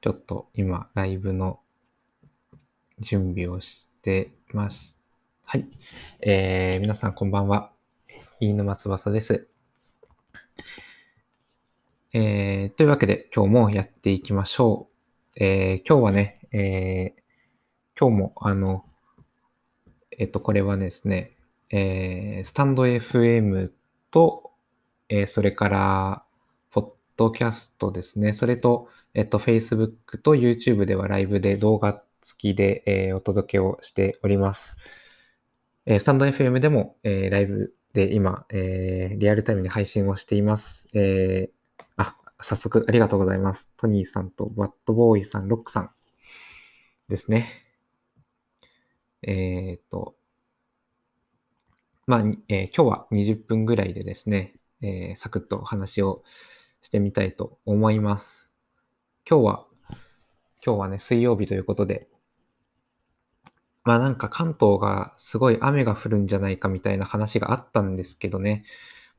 ちょっと今、ライブの準備をしてます。はい。えー、皆さんこんばんは。飯沼翼です。えー、というわけで今日もやっていきましょう。えー、今日はね、えー、今日もあの、えっと、これはですね、えー、スタンド FM と、えー、それから、ポッドキャストですね。それと、えっと、Facebook と YouTube ではライブで動画付きで、えー、お届けをしております。えー、スタンド FM でも、えー、ライブで今、え、リアルタイムで配信をしています。え、あ、早速ありがとうございます。トニーさんとバッドボーイさん、ロックさんですね。えっ、と、まあ、え、今日は20分ぐらいでですね、え、サクッとお話をしてみたいと思います。今日は、今日はね、水曜日ということで、まあなんか関東がすごい雨が降るんじゃないかみたいな話があったんですけどね、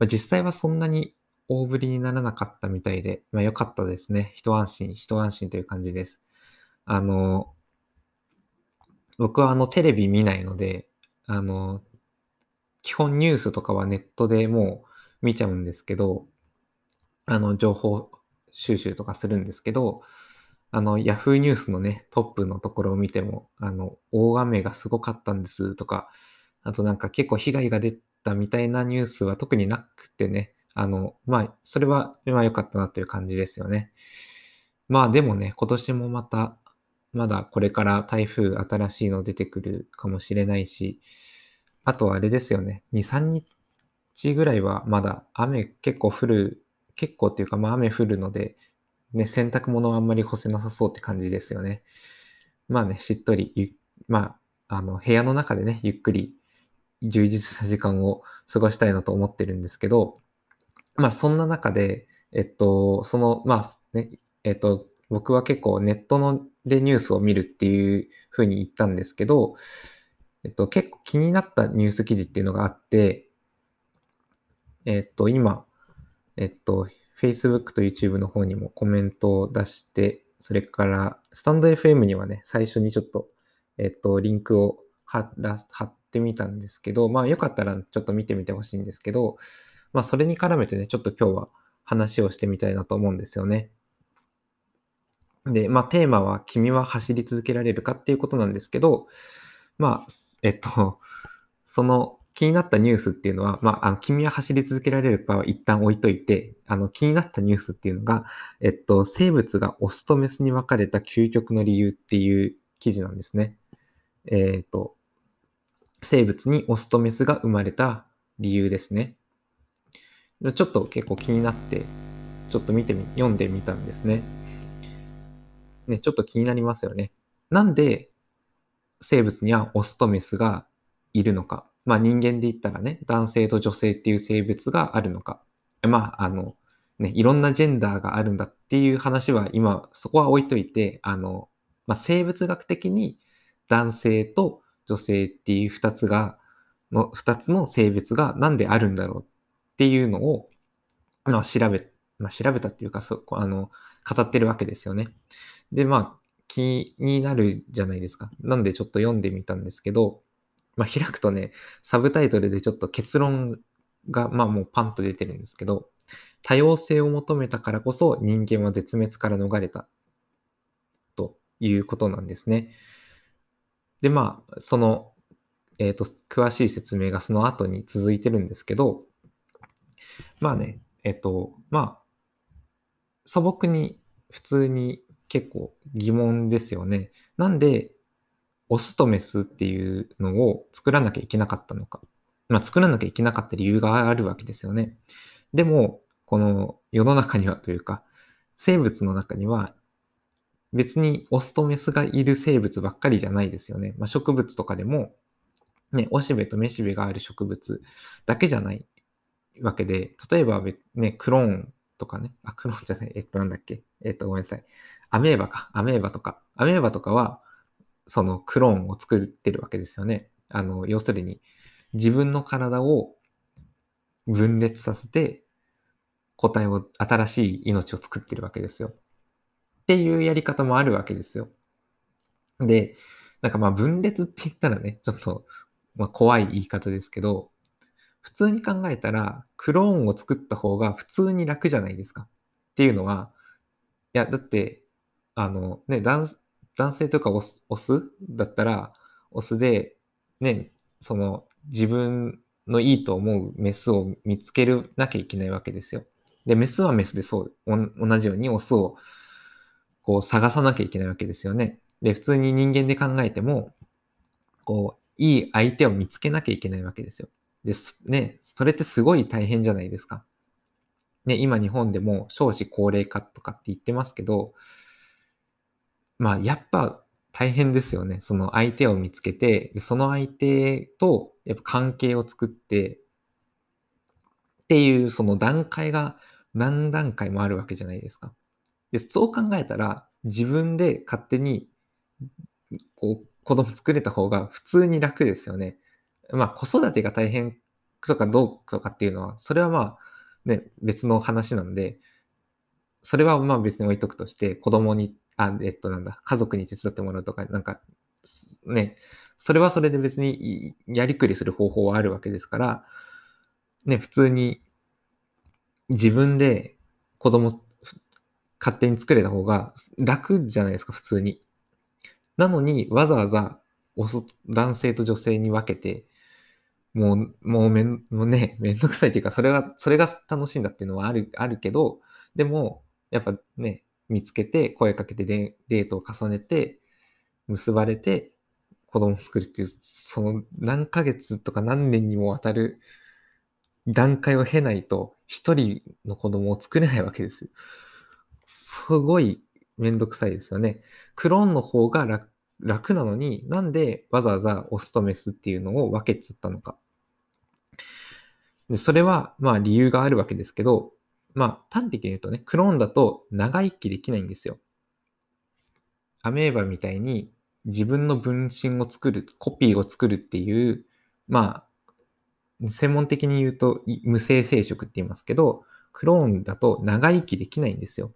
まあ、実際はそんなに大降りにならなかったみたいで、まあ良かったですね。一安心、一安心という感じです。あの、僕はあのテレビ見ないので、あの、基本ニュースとかはネットでもう見ちゃうんですけど、あの、情報収集とかするんですけど、あの、ヤフーニュースのね、トップのところを見ても、あの、大雨がすごかったんですとか、あとなんか結構被害が出たみたいなニュースは特になくてね、あの、まあ、それは、まあ良かったなという感じですよね。まあでもね、今年もまた、まだこれから台風新しいの出てくるかもしれないし、あとはあれですよね、2、3日ぐらいはまだ雨結構降る結構っていうか、まあ雨降るので、ね、洗濯物はあんまり干せなさそうって感じですよね。まあね、しっとり、まあ、あの、部屋の中でね、ゆっくり充実した時間を過ごしたいなと思ってるんですけど、まあそんな中で、えっと、その、まあね、えっと、僕は結構ネットのでニュースを見るっていうふうに言ったんですけど、えっと、結構気になったニュース記事っていうのがあって、えっと、今、えっと、Facebook と YouTube の方にもコメントを出して、それから、スタンド FM にはね、最初にちょっと、えっと、リンクを貼ら貼ってみたんですけど、まあよかったらちょっと見てみてほしいんですけど、まあそれに絡めてね、ちょっと今日は話をしてみたいなと思うんですよね。で、まあテーマは君は走り続けられるかっていうことなんですけど、まあ、えっと、その気になったニュースっていうのは、まあ、あの、君は走り続けられるかは一旦置いといて、あの、気になったニュースっていうのが、えっと、生物がオスとメスに分かれた究極の理由っていう記事なんですね。えっ、と、生物にオスとメスが生まれた理由ですね。ちょっと結構気になって、ちょっと見てみ、読んでみたんですね。ね、ちょっと気になりますよね。なんで生物にはオスとメスがいるのか。まあ人間で言ったらね、男性と女性っていう生物があるのか。まあ、あの、ね、いろんなジェンダーがあるんだっていう話は今、そこは置いといて、あの、まあ、生物学的に男性と女性っていう二つが、の二つの性別がなんであるんだろうっていうのを、まあ、調べ、まあ、調べたっていうか、そあの、語ってるわけですよね。で、まあ、気になるじゃないですか。なんでちょっと読んでみたんですけど、まあ、開くとね、サブタイトルでちょっと結論が、まあもうパンと出てるんですけど、多様性を求めたからこそ人間は絶滅から逃れたということなんですね。で、まあ、その、えっ、ー、と、詳しい説明がその後に続いてるんですけど、まあね、えっ、ー、と、まあ、素朴に普通に結構疑問ですよね。なんでオスとメスっていうのを作らなきゃいけなかったのか。まあ、作らなきゃいけなかった理由があるわけですよね。でも、この世の中にはというか、生物の中には別にオスとメスがいる生物ばっかりじゃないですよね。まあ、植物とかでも、ね、おしべとめしべがある植物だけじゃないわけで、例えば、ね、クローンとかね、あ、クローンじゃない、えっと、なんだっけ、えっと、ごめんなさい。アメーバか、アメーバとか。アメーバとかは、そのクローンを作ってるわけですよね。あの、要するに自分の体を分裂させて個体を、新しい命を作ってるわけですよ。っていうやり方もあるわけですよ。で、なんかまあ分裂って言ったらね、ちょっとま怖い言い方ですけど、普通に考えたら、クローンを作った方が普通に楽じゃないですか。っていうのは、いや、だって、あの、ね、男男性とかオスオスだったら、オスで、ね、その、自分のいいと思うメスを見つけるなきゃいけないわけですよ。で、メスはメスでそう、同じようにオスをこう探さなきゃいけないわけですよね。で、普通に人間で考えても、こう、いい相手を見つけなきゃいけないわけですよ。で、ね、それってすごい大変じゃないですか。ね、今日本でも少子高齢化とかって言ってますけど、まあ、やっぱ大変ですよね。その相手を見つけて、その相手とやっぱ関係を作って、っていうその段階が何段階もあるわけじゃないですか。で、そう考えたら、自分で勝手に、こう、子供作れた方が普通に楽ですよね。まあ、子育てが大変とかどうとかっていうのは、それはまあ、ね、別の話なんで、それはまあ別に置いとくとして、子供に、あ、えっとなんだ、家族に手伝ってもらうとか、なんか、ね、それはそれで別にやりくりする方法はあるわけですから、ね、普通に自分で子供勝手に作れた方が楽じゃないですか、普通に。なのに、わざわざ男性と女性に分けて、もう、もうめん、もうね、めんどくさいっていうか、それが、それが楽しいんだっていうのはある、あるけど、でも、やっぱね、見つけて、声かけてデデートを重ねて、結ばれて、子供を作るっていう、その何ヶ月とか何年にもわたる段階を経ないと、一人の子供を作れないわけですよ。すごいめんどくさいですよね。クローンの方が楽楽なのに、なんでわざわざオスとメスっていうのを分けちゃったのか。でそれは、まあ理由があるわけですけど、まあ端的に言うとね、クローンだと長生きできないんですよ。アメーバみたいに自分の分身を作る、コピーを作るっていう、まあ、専門的に言うと無性生殖って言いますけど、クローンだと長生きできないんですよ。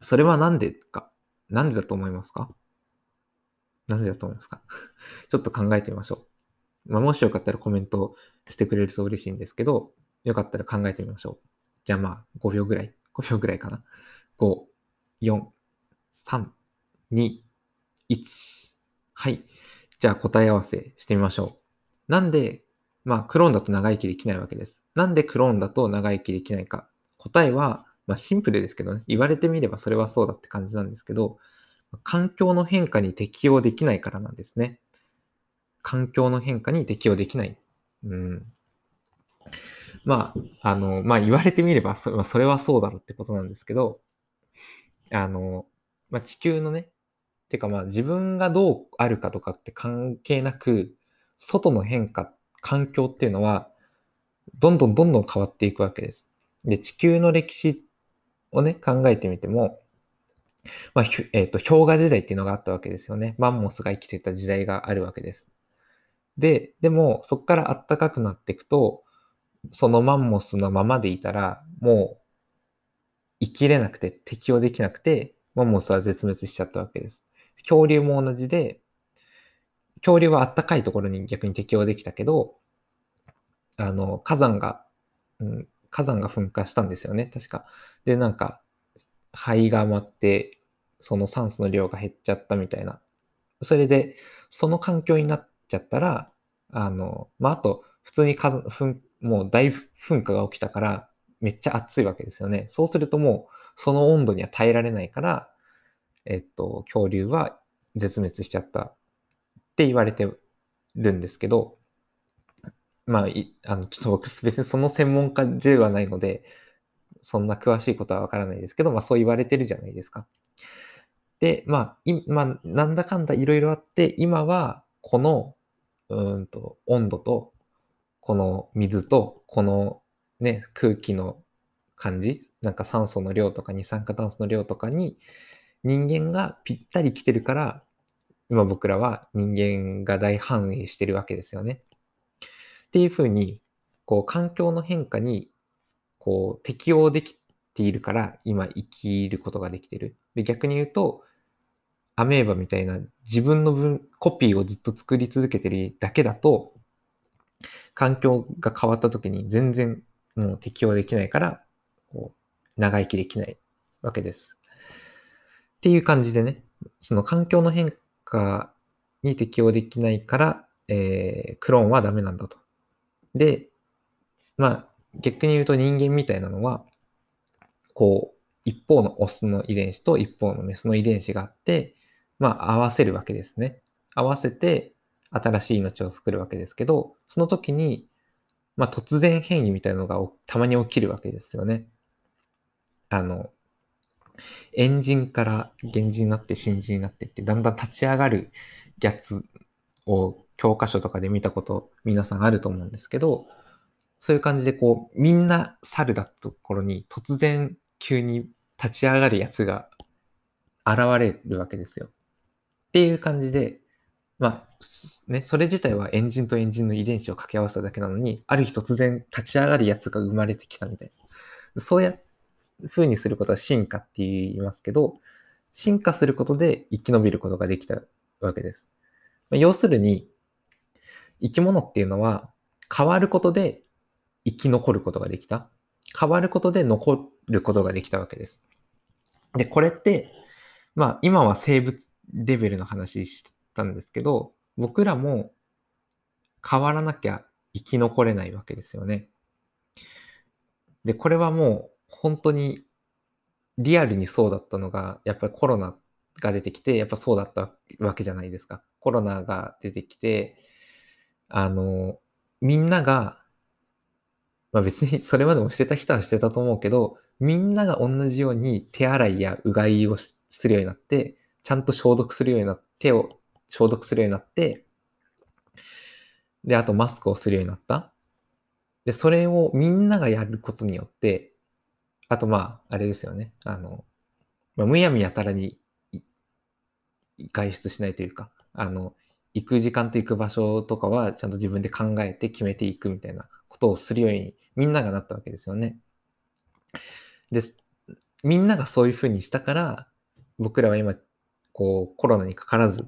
それはなんでか、なんでだと思いますか？なんでだと思いますか？ちょっと考えてみましょう。まあ、もしよかったらコメントしてくれると嬉しいんですけど、よかったら考えてみましょう。じゃあまあ、5秒ぐらい。5秒ぐらいかな。5、4、3、2、1。はい。じゃあ答え合わせしてみましょう。なんで、まあ、クローンだと長生きできないわけです。なんでクローンだと長生きできないか。答えは、まあシンプルですけどね、言われてみればそれはそうだって感じなんですけど、環境の変化に適応できないからなんですね。環境の変化に適応できない。うん。まあ、あの、まあ言われてみればそれ、それはそうだろうってことなんですけど、あの、まあ地球のね、てかまあ自分がどうあるかとかって関係なく、外の変化、環境っていうのは、どんどんどんどん変わっていくわけです。で、地球の歴史をね、考えてみても、まあ、えっ、ー、と、氷河時代っていうのがあったわけですよね。マンモスが生きてた時代があるわけです。で、でも、そこから暖かくなっていくと、そのマンモスのままでいたら、もう、生きれなくて、適応できなくて、マンモスは絶滅しちゃったわけです。恐竜も同じで、恐竜は暖かいところに逆に適応できたけど、あの、火山が、うん、火山が噴火したんですよね、確か。で、なんか、肺が余って、その酸素の量が減っちゃったみたいな。それで、その環境になっちゃったら、あの、まあ、あと、普通に火山、もう大噴火が起きたから、めっちゃ暑いわけですよね。そうするともう、その温度には耐えられないから、えっと、恐竜は絶滅しちゃったって言われてるんですけど、まあ、いあの、ちょっと僕別にその専門家ではないので、そんな詳しいことはわからないですけど、まあそう言われてるじゃないですか。で、まあ、いまあ、なんだかんだいろいろあって、今はこの、うんと、温度と、この水と、このね、空気の感じ、なんか酸素の量とか二酸化炭素の量とかに人間がぴったり来てるから、今僕らは人間が大繁栄してるわけですよね。っていうふうに、こう、環境の変化に、こう、適応できているから、今生きることができてる。で、逆に言うと、アメーバみたいな自分の分、コピーをずっと作り続けてるだけだと、環境が変わった時に全然もう適応できないから、こう、長生きできないわけです。っていう感じでね、その環境の変化に適応できないから、えー、クローンはダメなんだと。で、まあ、逆に言うと人間みたいなのは、こう、一方のオスの遺伝子と一方のメスの遺伝子があって、まあ、合わせるわけですね。合わせて新しい命を作るわけですけど、その時に、まあ、突然変異みたいなのがたまに起きるわけですよね。あの、エンジンから原人になって新人になってって、だんだん立ち上がるやつを教科書とかで見たこと皆さんあると思うんですけど、そういう感じでこう、みんな猿だったところに突然急に立ち上がるやつが現れるわけですよ。っていう感じで、まあ、ね、それ自体はエンジンとエンジンの遺伝子を掛け合わせただけなのに、ある日突然立ち上がるやつが生まれてきたみたいな。そうや風にすることは進化って言いますけど、進化することで生き延びることができたわけです。まあ要するに、生き物っていうのは変わることで生き残ることができた。変わることで残ることができたわけです。で、これって、まあ今は生物レベルの話してたんですけど、僕らも変わらなきゃ生き残れないわけですよね。で、これはもう本当にリアルにそうだったのが、やっぱりコロナが出てきて、やっぱそうだったわけじゃないですか。コロナが出てきて、あの、みんなが、まあ別にそれまでもしてた人はしてたと思うけど、みんなが同じように手洗いやうがいをするようになって、ちゃんと消毒するようになって、手を消毒するようになって、で、あとマスクをするようになった。で、それをみんながやることによって、あとまあ、あれですよね。あの、まあ、むやみやたらに外出しないというか、あの、行く時間と行く場所とかはちゃんと自分で考えて決めていくみたいなことをするようにみんながなったわけですよね。で、みんながそういうふうにしたから、僕らは今、こう、コロナにかからず、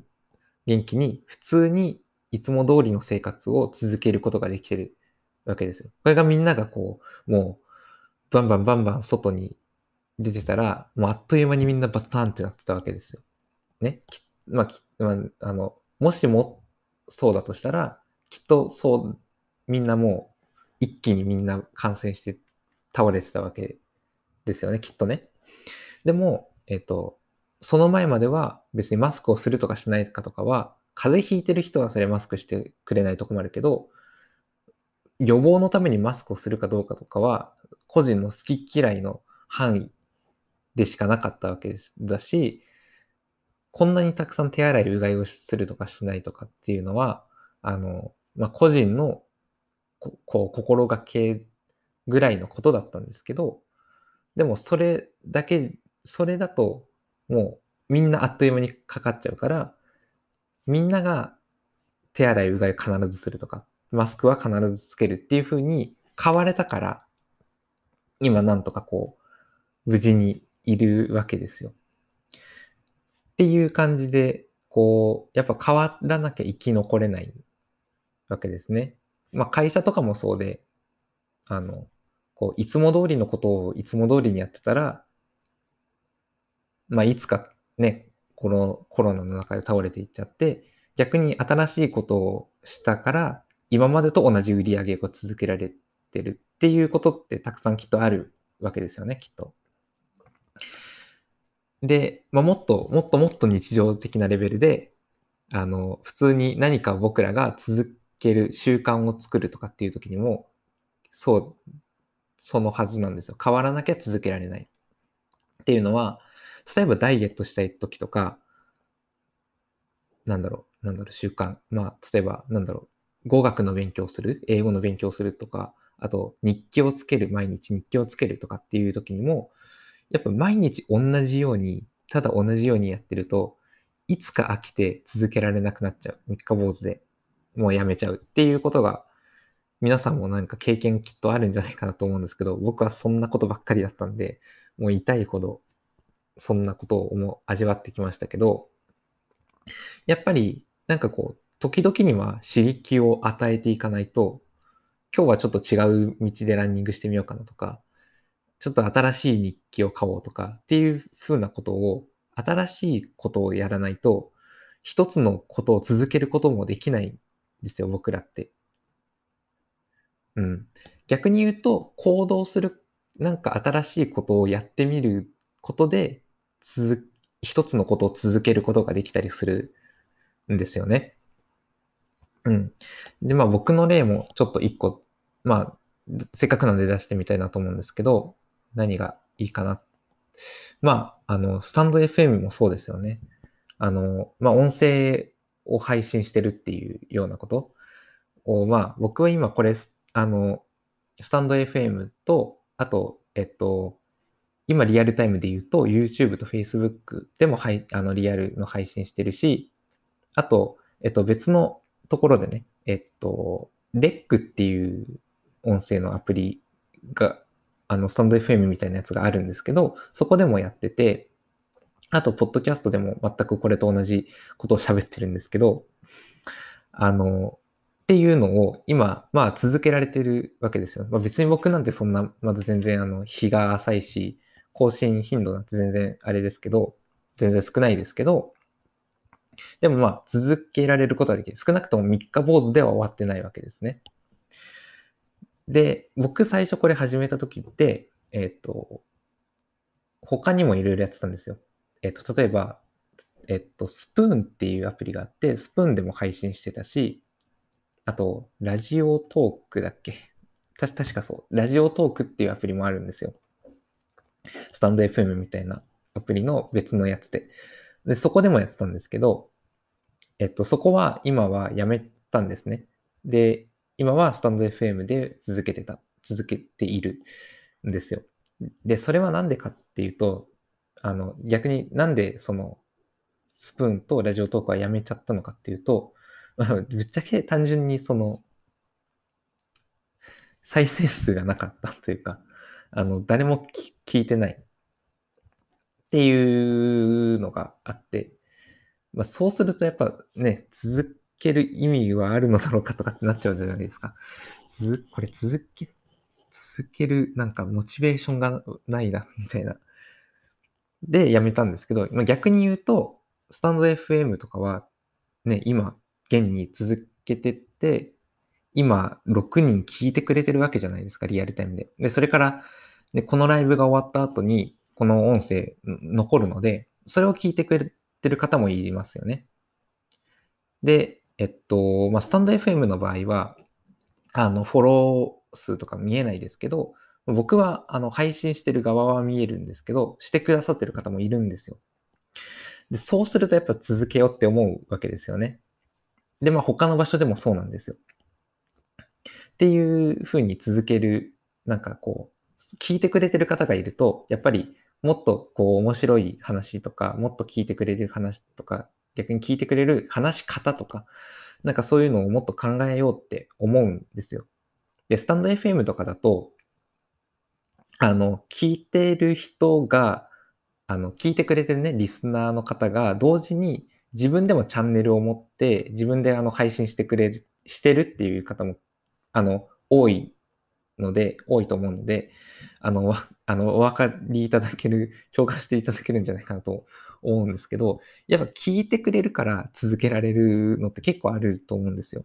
元気に、普通にいつも通りの生活を続けることができてるわけですよ。これがみんながこう、もう、バンバンバンバン外に出てたら、もうあっという間にみんなバターンってなってたわけですよ。ね。まあ、きまあ、あの、もしもそうだとしたら、きっとそう、みんなもう一気にみんな感染して倒れてたわけですよね、きっとね。でも、えっ、ー、と、その前までは別にマスクをするとかしないかとかは、風邪ひいてる人はそれマスクしてくれないと困るけど、予防のためにマスクをするかどうかとかは、個人の好き嫌いの範囲でしかなかったわけです。だし、こんなにたくさん手洗いうがいをするとかしないとかっていうのは、あの、まあ、個人のここう心がけぐらいのことだったんですけど、でもそれだけ、それだともうみんなあっという間にかかっちゃうから、みんなが手洗いうがい必ずするとか、マスクは必ずつけるっていう風に変われたから、今なんとかこう、無事にいるわけですよ。っていう感じで、こう、やっぱ変わらなきゃ生き残れないわけですね。まあ会社とかもそうで、あの、こう、いつも通りのことをいつも通りにやってたら、まあいつかね、このコロナの中で倒れていっちゃって、逆に新しいことをしたから、今までと同じ売り上げを続けられてるっていうことってたくさんきっとあるわけですよね、きっと。で、まあ、もっと、もっともっと日常的なレベルで、あの、普通に何か僕らが続ける習慣を作るとかっていう時にも、そう、そのはずなんですよ。変わらなきゃ続けられない。っていうのは、例えばダイエットしたい時とか、なんだろう、なんだろう、習慣。まあ、例えば、なんだろう、語学の勉強する、英語の勉強するとか、あと日記をつける、毎日日記をつけるとかっていう時にも、やっぱ毎日同じように、ただ同じようにやってると、いつか飽きて続けられなくなっちゃう。三日坊主でもうやめちゃうっていうことが、皆さんもなんか経験きっとあるんじゃないかなと思うんですけど、僕はそんなことばっかりだったんで、もう痛いほどそんなことを思味わってきましたけど、やっぱりなんかこう、時々には刺激を与えていかないと、今日はちょっと違う道でランニングしてみようかなとか、ちょっと新しい日記を買おうとかっていう風なことを、新しいことをやらないと、一つのことを続けることもできないんですよ、僕らって。うん。逆に言うと、行動する、なんか新しいことをやってみることで、続、一つのことを続けることができたりするんですよね。うん。で、まあ僕の例もちょっと一個、まあ、せっかくなんで出してみたいなと思うんですけど、何がいいかな。まあ、あの、スタンド FM もそうですよね。あの、まあ音声を配信してるっていうようなことを、まあ僕は今これ、あの、スタンド FM と、あと、えっと、今リアルタイムで言うと YouTube と Facebook でもはいあのリアルの配信してるし、あと、えっと別のところでね、えっと、レックっていう音声のアプリが、あの、スタンド FM みたいなやつがあるんですけど、そこでもやってて、あと、ポッドキャストでも全くこれと同じことを喋ってるんですけど、あの、っていうのを今、まあ続けられてるわけですよ。まあ、別に僕なんてそんな、まだ全然あの、日が浅いし、更新頻度なんて全然あれですけど、全然少ないですけど、でもまあ、続けられることができる。少なくとも3日坊主では終わってないわけですね。で、僕最初これ始めた時って、えっ、ー、と、他にもいろいろやってたんですよ。えっ、ー、と、例えば、えっ、ー、と、スプーンっていうアプリがあって、スプーンでも配信してたし、あと、ラジオトークだっけ？確かそう。ラジオトークっていうアプリもあるんですよ。スタンド FM みたいなアプリの別のやつで。で、そこでもやってたんですけど、えっと、そこは今はやめたんですね。で、今はスタンド FM で続けてた、続けているんですよ。で、それはなんでかっていうと、あの、逆になんでその、スプーンとラジオトークはやめちゃったのかっていうと、ぶっちゃけ単純にその、再生数がなかったというか、あの、誰も聞いてないっていうのがあって、まあ、そうするとやっぱね、続ける意味はあるのだろうかとかってなっちゃうじゃないですか。つこれ続け、続けるなんかモチベーションがないな、みたいな。で、やめたんですけど、まあ、逆に言うと、スタンド FM とかは、ね、今、現に続けてって、今、6人聞いてくれてるわけじゃないですか、リアルタイムで。で、それから、で、このライブが終わった後に、この音声残るので、それを聞いてくれてる方もいますよね。で、えっと、まあ、スタンド FM の場合は、あの、フォロー数とか見えないですけど、僕は、あの、配信してる側は見えるんですけど、してくださってる方もいるんですよ。で、そうするとやっぱ続けようって思うわけですよね。で、まあ、他の場所でもそうなんですよ。っていうふうに続ける、なんかこう、聞いてくれてる方がいると、やっぱりもっとこう面白い話とか、もっと聞いてくれる話とか、逆に聞いてくれる話し方とか、なんかそういうのをもっと考えようって思うんですよ。で、スタンド FM とかだと、あの、聞いてる人が、あの、聞いてくれてるね、リスナーの方が、同時に自分でもチャンネルを持って、自分であの配信してくれる、してるっていう方も、あの、多いので、多いと思うので、あの、あの、お分かりいただける、共感していただけるんじゃないかなと思うんですけど、やっぱ聞いてくれるから続けられるのって結構あると思うんですよ。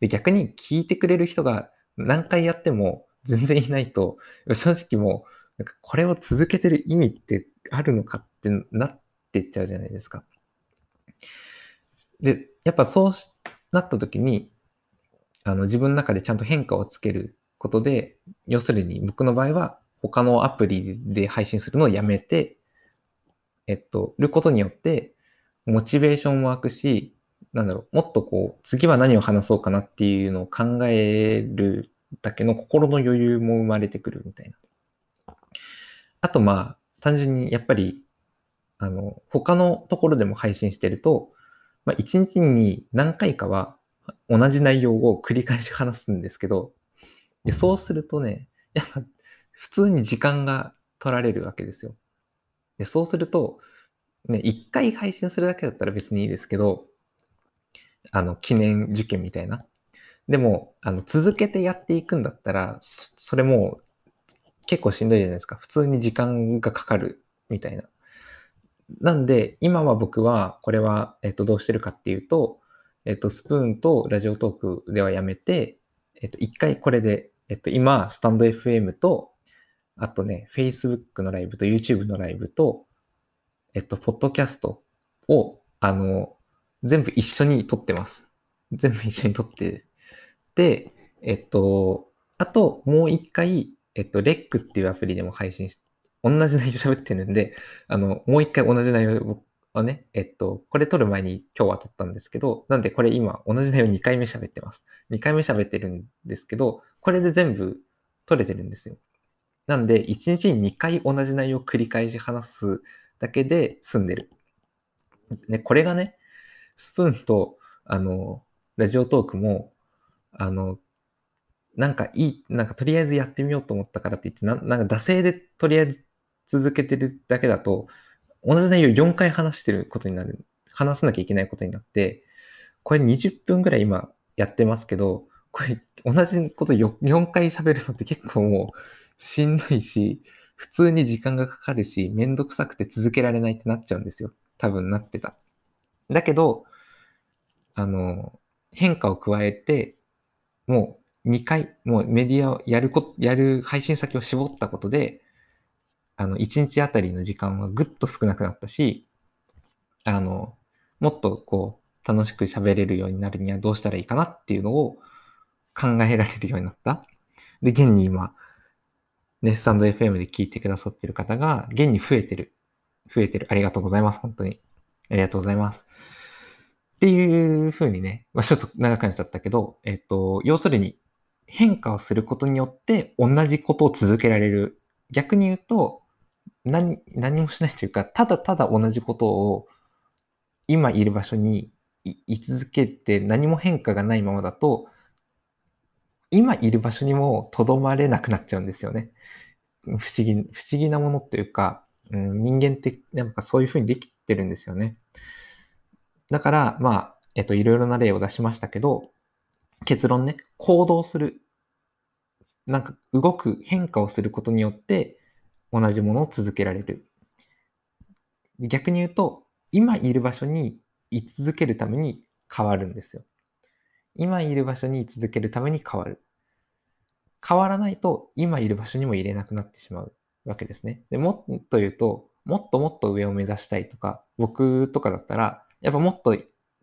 で、逆に聞いてくれる人が何回やっても全然いないと、正直もう、なんかこれを続けてる意味ってあるのかってなってっちゃうじゃないですか。で、やっぱそうなった時に、あの、自分の中でちゃんと変化をつけることで、要するに僕の場合は他のアプリで配信するのをやめて、えっと、ることによって、モチベーションも湧くし、なんだろう、もっとこう、次は何を話そうかなっていうのを考えるだけの心の余裕も生まれてくるみたいな。あとまあ、単純にやっぱり、あの、他のところでも配信してると、まあ、一日に何回かは同じ内容を繰り返し話すんですけど、でそうするとね、やっぱ普通に時間が取られるわけですよ。で、そうすると、ね、一回配信するだけだったら別にいいですけど、あの、記念受験みたいな。でも、あの、続けてやっていくんだったら、それも結構しんどいじゃないですか。普通に時間がかかるみたいな。なんで、今は僕は、これは、えっと、どうしてるかっていうと、えっと、スプーンとラジオトークではやめて、えっと、一回これで、えっと、今、スタンド FM と、あとね、Facebook のライブと YouTube のライブと、えっと、ポッドキャストを、あの、全部一緒に撮ってます。全部一緒に撮って。で、えっと、あと、もう一回、えっと、レックっていうアプリでも配信し、同じ内容喋ってるんで、あの、もう一回同じ内容をね、えっと、これ撮る前に今日は撮ったんですけど、なんでこれ今同じ内容2回目喋ってます。2回目喋ってるんですけど、これで全部撮れてるんですよ。なんで、1日に2回同じ内容を繰り返し話すだけで済んでる。ね、これがね、スプーンと、あの、ラジオトークも、あの、なんかいい、なんかとりあえずやってみようと思ったからって言って、ななんか惰性でとりあえず続けてるだけだと、同じ内容4回話してることになる、話さなきゃいけないことになって、これ20分ぐらい今やってますけど、これ同じこと 4, 4回喋るのって結構もうしんどいし、普通に時間がかかるし、めんどくさくて続けられないってなっちゃうんですよ。多分なってた。だけど、あの、変化を加えて、もう2回、もうメディアをやるこ、やる配信先を絞ったことで、あの、1日あたりの時間はぐっと少なくなったし、あの、もっとこう、楽しく喋れるようになるにはどうしたらいいかなっていうのを考えられるようになった。で、現に今、ネスタンド FM で聞いてくださってる方が、現に増えてる。増えてる。ありがとうございます。本当に。ありがとうございます。っていう風にね、まあ、ちょっと長くなっちゃったけど、えっと、要するに変化をすることによって同じことを続けられる。逆に言うと、何、何もしないというか、ただただ同じことを今いる場所に居続けて何も変化がないままだと、今いる場所にもとどまれなくなっちゃうんですよね。不思議、不思議なものっていうか、うん、人間ってなんかそういうふうにできてるんですよね。だから、まあ、えっと、いろいろな例を出しましたけど、結論ね、行動する。なんか動く、変化をすることによって、同じものを続けられる。逆に言うと、今いる場所に居続けるために変わるんですよ。今いる場所に居続けるために変わる。変わらないと今いる場所にも入れなくなってしまうわけですね。でもっと言うと、もっともっと上を目指したいとか、僕とかだったら、やっぱもっと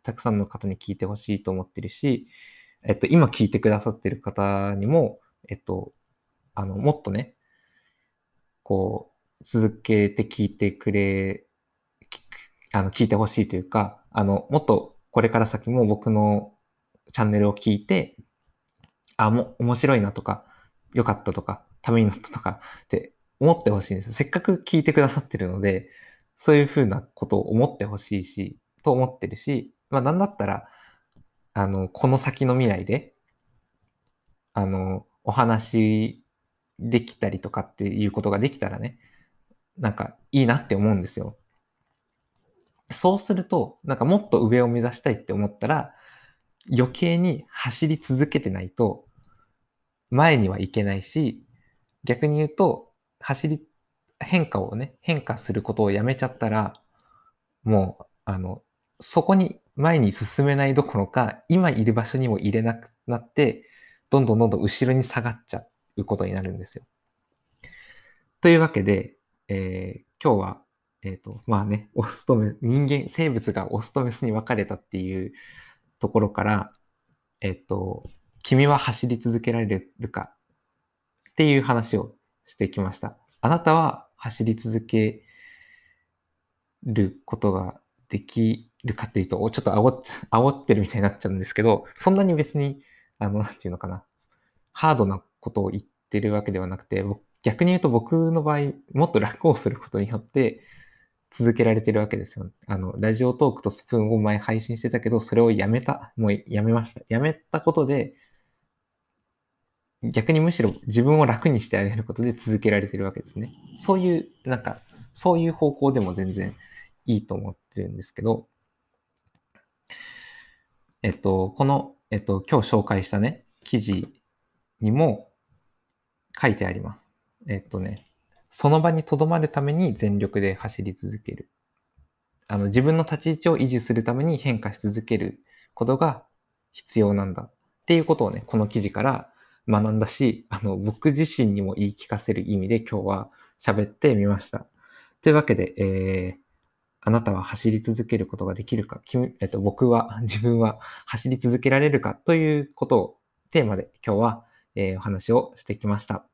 たくさんの方に聞いてほしいと思ってるし、えっと、今聞いてくださってる方にも、えっと、あの、もっとね、こう、続けて聞いてくれ、あの、聞いてほしいというか、あの、もっとこれから先も僕のチャンネルを聞いて、あ、も、面白いなとか、良かったとか、ためになったとかって思ってほしいんですせっかく聞いてくださってるので、そういうふうなことを思ってほしいし、と思ってるし、まあなんだったら、あの、この先の未来で、あの、お話できたりとかっていうことができたらね、なんかいいなって思うんですよ。そうすると、なんかもっと上を目指したいって思ったら、余計に走り続けてないと、前には行けないし、逆に言うと、走り、変化をね、変化することをやめちゃったら、もう、あの、そこに前に進めないどころか、今いる場所にも入れなくなって、どんどんどんどん後ろに下がっちゃっうことになるんですよ。というわけで、えー、今日は、えっ、ー、と、まあね、オスとメス、人間、生物がオスとメスに分かれたっていうところから、えっ、ー、と、君は走り続けられるかっていう話をしてきました。あなたは走り続けることができるかっていうと、ちょっと煽っ煽ってるみたいになっちゃうんですけど、そんなに別に、あの、なんていうのかな、ハードなことを言ってるわけではなくて、逆に言うと僕の場合、もっと楽をすることによって、続けられてるわけですよ。あの、ラジオトークとスプーンを前配信してたけど、それをやめた。もうやめました。やめたことで、逆にむしろ自分を楽にしてあげることで続けられてるわけですね。そういう、なんか、そういう方向でも全然いいと思ってるんですけど、えっと、この、えっと、今日紹介したね、記事にも書いてあります。えっとね、その場に留まるために全力で走り続ける。あの、自分の立ち位置を維持するために変化し続けることが必要なんだっていうことをね、この記事から学んだし、あの、僕自身にも言い聞かせる意味で今日は喋ってみました。というわけで、えー、あなたは走り続けることができるか、君えっと、僕は、自分は走り続けられるかということをテーマで今日は、えー、お話をしてきました。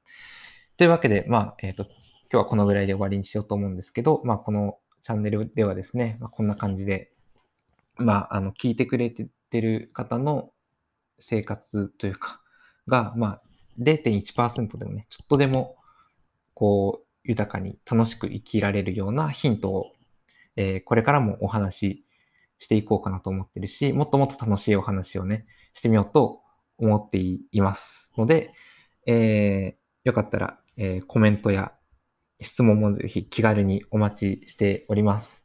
というわけで、まあ、えっ、ー、と、今日はこのぐらいで終わりにしようと思うんですけど、まあ、このチャンネルではですね、まあ、こんな感じで、まあ、あの、聞いてくれてる方の生活というか、が、まあ、0.1%でもね、ちょっとでも、こう、豊かに楽しく生きられるようなヒントを、えー、これからもお話ししていこうかなと思ってるし、もっともっと楽しいお話をね、してみようと思っていますので、えー、よかったら、えー、コメントや質問もぜひ気軽にお待ちしております。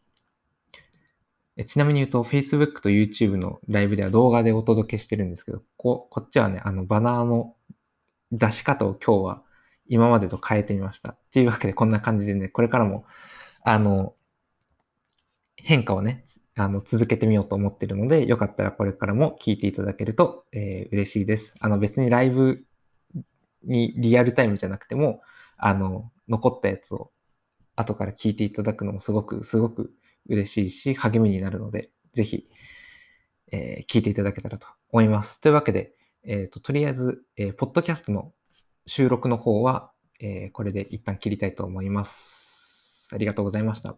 えちなみに言うと、Facebook と YouTube のライブでは動画でお届けしてるんですけど、ここっちはね、あの、バナーの出し方を今日は今までと変えてみました。っていうわけで、こんな感じでね、これからも、あの、変化をね、あの、続けてみようと思ってるので、よかったらこれからも聞いていただけると、えー、嬉しいです。あの、別にライブにリアルタイムじゃなくても、あの、残ったやつを後から聞いていただくのもすごく、すごく嬉しいし、励みになるので、ぜひ、えー、聞いていただけたらと思います。というわけで、えっ、ー、と、とりあえず、えー、ポッドキャストの収録の方は、えー、これで一旦切りたいと思います。ありがとうございました。